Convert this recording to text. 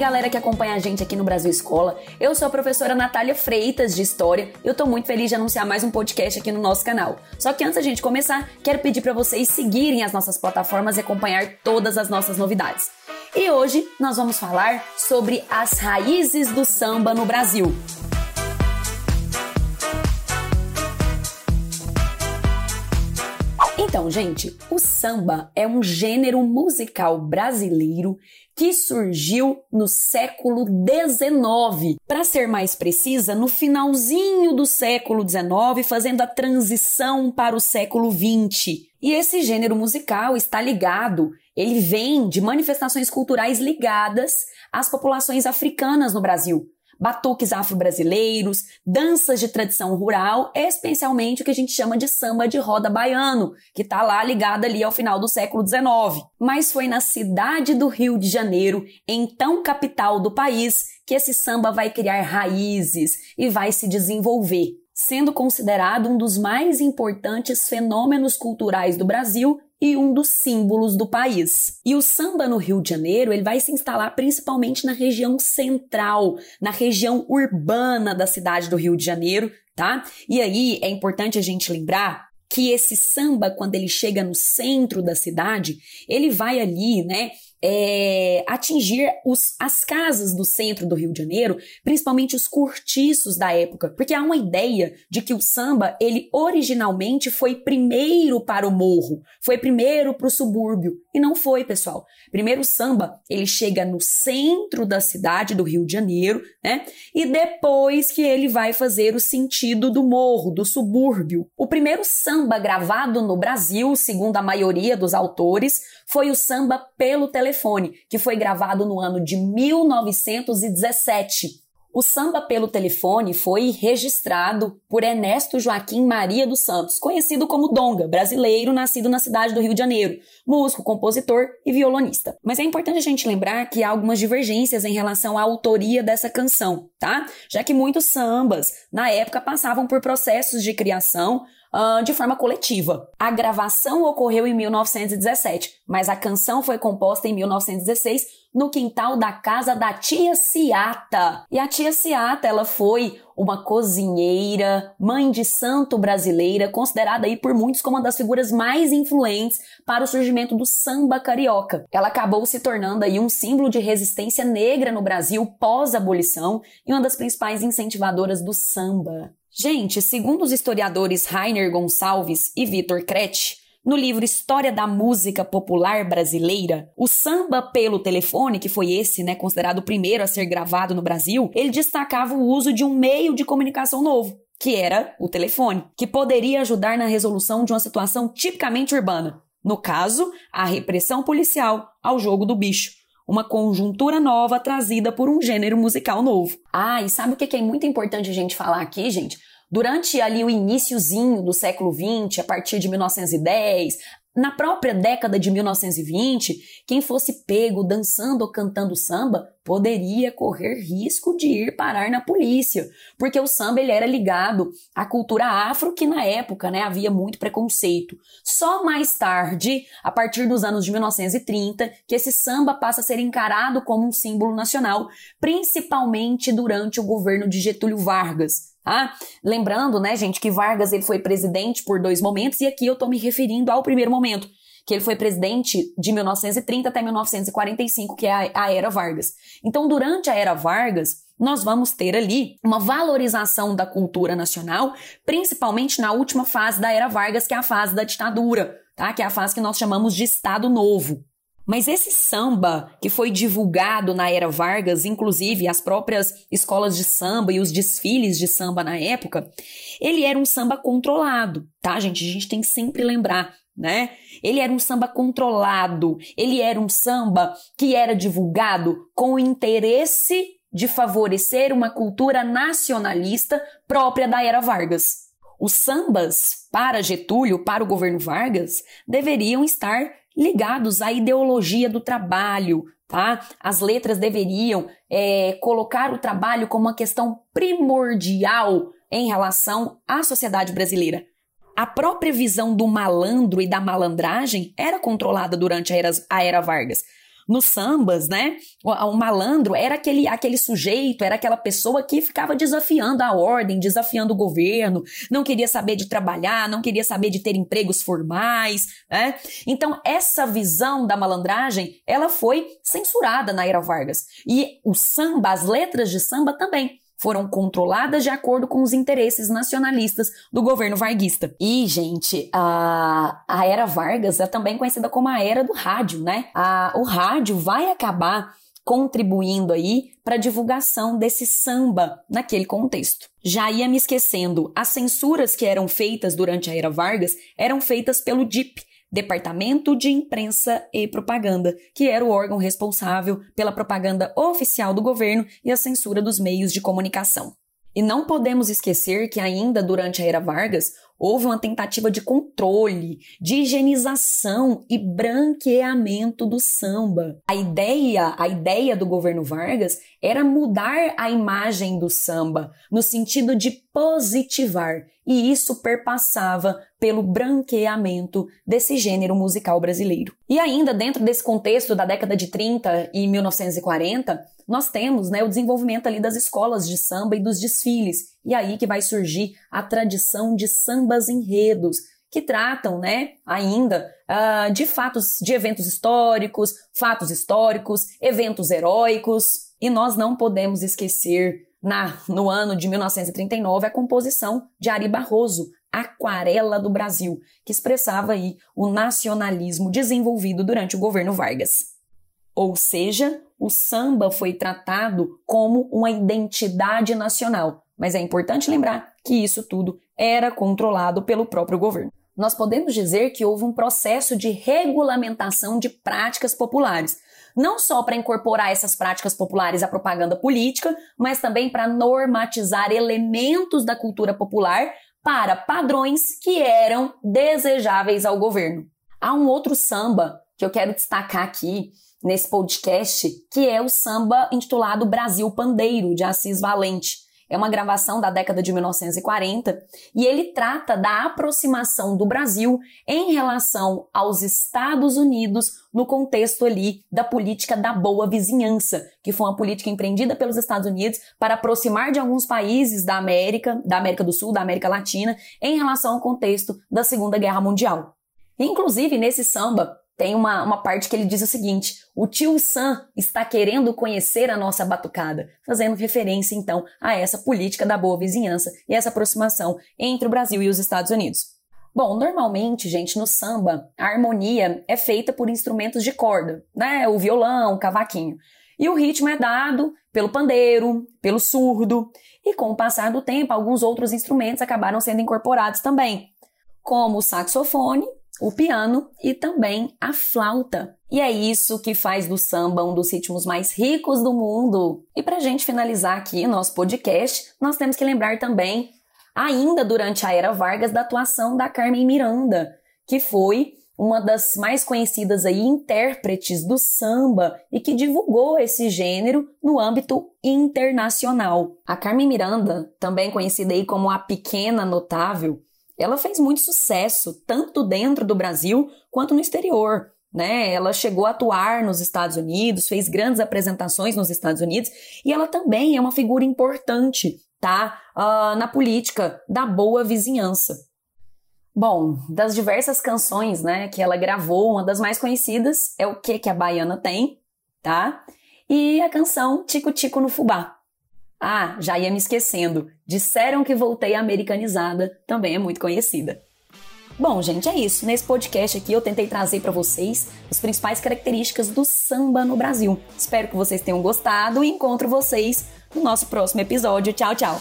galera que acompanha a gente aqui no Brasil Escola. Eu sou a professora Natália Freitas de História e eu tô muito feliz de anunciar mais um podcast aqui no nosso canal. Só que antes da gente começar, quero pedir para vocês seguirem as nossas plataformas e acompanhar todas as nossas novidades. E hoje nós vamos falar sobre as raízes do samba no Brasil. Então, gente, o samba é um gênero musical brasileiro que surgiu no século XIX. Para ser mais precisa, no finalzinho do século XIX, fazendo a transição para o século XX. E esse gênero musical está ligado, ele vem de manifestações culturais ligadas às populações africanas no Brasil batuques afro-brasileiros, danças de tradição rural, especialmente o que a gente chama de samba de roda baiano, que está lá ligado ali ao final do século XIX. Mas foi na cidade do Rio de Janeiro, então capital do país, que esse samba vai criar raízes e vai se desenvolver sendo considerado um dos mais importantes fenômenos culturais do Brasil e um dos símbolos do país. E o samba no Rio de Janeiro, ele vai se instalar principalmente na região central, na região urbana da cidade do Rio de Janeiro, tá? E aí é importante a gente lembrar que esse samba, quando ele chega no centro da cidade, ele vai ali, né, é, atingir os, as casas do centro do Rio de Janeiro, principalmente os cortiços da época, porque há uma ideia de que o samba ele originalmente foi primeiro para o morro, foi primeiro para o subúrbio e não foi, pessoal. Primeiro o samba ele chega no centro da cidade do Rio de Janeiro, né? E depois que ele vai fazer o sentido do morro, do subúrbio. O primeiro samba gravado no Brasil, segundo a maioria dos autores, foi o samba pelo telefone telefone, que foi gravado no ano de 1917. O samba pelo telefone foi registrado por Ernesto Joaquim Maria dos Santos, conhecido como Donga, brasileiro nascido na cidade do Rio de Janeiro, músico, compositor e violonista. Mas é importante a gente lembrar que há algumas divergências em relação à autoria dessa canção, tá? Já que muitos sambas na época passavam por processos de criação uh, de forma coletiva. A gravação ocorreu em 1917, mas a canção foi composta em 1916 no quintal da casa da tia Ciata. E a tia Ciata, ela foi uma cozinheira, mãe de santo brasileira, considerada aí por muitos como uma das figuras mais influentes para o surgimento do samba carioca. Ela acabou se tornando aí um símbolo de resistência negra no Brasil pós-abolição e uma das principais incentivadoras do samba. Gente, segundo os historiadores Rainer Gonçalves e Vitor Kretsch, no livro História da Música Popular Brasileira, o samba pelo telefone, que foi esse, né, considerado o primeiro a ser gravado no Brasil, ele destacava o uso de um meio de comunicação novo, que era o telefone, que poderia ajudar na resolução de uma situação tipicamente urbana. No caso, a repressão policial ao jogo do bicho uma conjuntura nova trazida por um gênero musical novo. Ah, e sabe o que é muito importante a gente falar aqui, gente? Durante ali o iníciozinho do século XX, a partir de 1910, na própria década de 1920, quem fosse pego dançando ou cantando samba poderia correr risco de ir parar na polícia, porque o samba ele era ligado à cultura afro que na época, né, havia muito preconceito. Só mais tarde, a partir dos anos de 1930, que esse samba passa a ser encarado como um símbolo nacional, principalmente durante o governo de Getúlio Vargas. Tá? Lembrando, né, gente, que Vargas ele foi presidente por dois momentos e aqui eu estou me referindo ao primeiro momento, que ele foi presidente de 1930 até 1945, que é a, a era Vargas. Então, durante a era Vargas, nós vamos ter ali uma valorização da cultura nacional, principalmente na última fase da era Vargas, que é a fase da ditadura, tá? Que é a fase que nós chamamos de Estado Novo. Mas esse samba que foi divulgado na era Vargas, inclusive as próprias escolas de samba e os desfiles de samba na época, ele era um samba controlado, tá, gente? A gente tem que sempre lembrar, né? Ele era um samba controlado, ele era um samba que era divulgado com o interesse de favorecer uma cultura nacionalista própria da era Vargas. Os sambas para Getúlio, para o governo Vargas, deveriam estar ligados à ideologia do trabalho, tá? As letras deveriam é, colocar o trabalho como uma questão primordial em relação à sociedade brasileira. A própria visão do malandro e da malandragem era controlada durante a era, a era Vargas. Nos sambas, né? O, o, malandro era aquele, aquele sujeito, era aquela pessoa que ficava desafiando a ordem, desafiando o governo, não queria saber de trabalhar, não queria saber de ter empregos formais, né? Então, essa visão da malandragem, ela foi censurada na era Vargas. E o samba, as letras de samba também foram controladas de acordo com os interesses nacionalistas do governo varguista. E, gente, a, a era Vargas é também conhecida como a era do rádio, né? A, o rádio vai acabar contribuindo aí para a divulgação desse samba naquele contexto. Já ia me esquecendo, as censuras que eram feitas durante a era Vargas eram feitas pelo DIP, Departamento de Imprensa e Propaganda, que era o órgão responsável pela propaganda oficial do governo e a censura dos meios de comunicação. E não podemos esquecer que ainda durante a era Vargas houve uma tentativa de controle, de higienização e branqueamento do samba. A ideia, a ideia do governo Vargas era mudar a imagem do samba no sentido de positivar, e isso perpassava pelo branqueamento desse gênero musical brasileiro. E ainda dentro desse contexto da década de 30 e 1940, nós temos né, o desenvolvimento ali das escolas de samba e dos desfiles. E aí que vai surgir a tradição de sambas enredos, que tratam, né, ainda uh, de fatos, de eventos históricos, fatos históricos, eventos heróicos. E nós não podemos esquecer, na, no ano de 1939, a composição de Ari Barroso, Aquarela do Brasil, que expressava aí o nacionalismo desenvolvido durante o governo Vargas. Ou seja, o samba foi tratado como uma identidade nacional, mas é importante lembrar que isso tudo era controlado pelo próprio governo. Nós podemos dizer que houve um processo de regulamentação de práticas populares, não só para incorporar essas práticas populares à propaganda política, mas também para normatizar elementos da cultura popular para padrões que eram desejáveis ao governo. Há um outro samba que eu quero destacar aqui, nesse podcast, que é o samba intitulado Brasil Pandeiro, de Assis Valente. É uma gravação da década de 1940 e ele trata da aproximação do Brasil em relação aos Estados Unidos no contexto ali da política da boa vizinhança, que foi uma política empreendida pelos Estados Unidos para aproximar de alguns países da América, da América do Sul, da América Latina, em relação ao contexto da Segunda Guerra Mundial. Inclusive, nesse samba, tem uma, uma parte que ele diz o seguinte: o tio Sam está querendo conhecer a nossa batucada, fazendo referência então a essa política da boa vizinhança e essa aproximação entre o Brasil e os Estados Unidos. Bom, normalmente, gente, no samba, a harmonia é feita por instrumentos de corda, né? O violão, o cavaquinho. E o ritmo é dado pelo pandeiro, pelo surdo. E com o passar do tempo, alguns outros instrumentos acabaram sendo incorporados também, como o saxofone o piano e também a flauta. E é isso que faz do samba um dos ritmos mais ricos do mundo. E para a gente finalizar aqui nosso podcast, nós temos que lembrar também, ainda durante a era Vargas, da atuação da Carmen Miranda, que foi uma das mais conhecidas aí intérpretes do samba e que divulgou esse gênero no âmbito internacional. A Carmen Miranda, também conhecida aí como a Pequena Notável, ela fez muito sucesso, tanto dentro do Brasil quanto no exterior. Né? Ela chegou a atuar nos Estados Unidos, fez grandes apresentações nos Estados Unidos e ela também é uma figura importante, tá? Uh, na política da boa vizinhança. Bom, das diversas canções, né, que ela gravou, uma das mais conhecidas é o que que a baiana tem, tá? E a canção Tico Tico no Fubá, ah, já ia me esquecendo. Disseram que voltei americanizada, também é muito conhecida. Bom, gente, é isso. Nesse podcast aqui eu tentei trazer para vocês as principais características do samba no Brasil. Espero que vocês tenham gostado e encontro vocês no nosso próximo episódio. Tchau, tchau.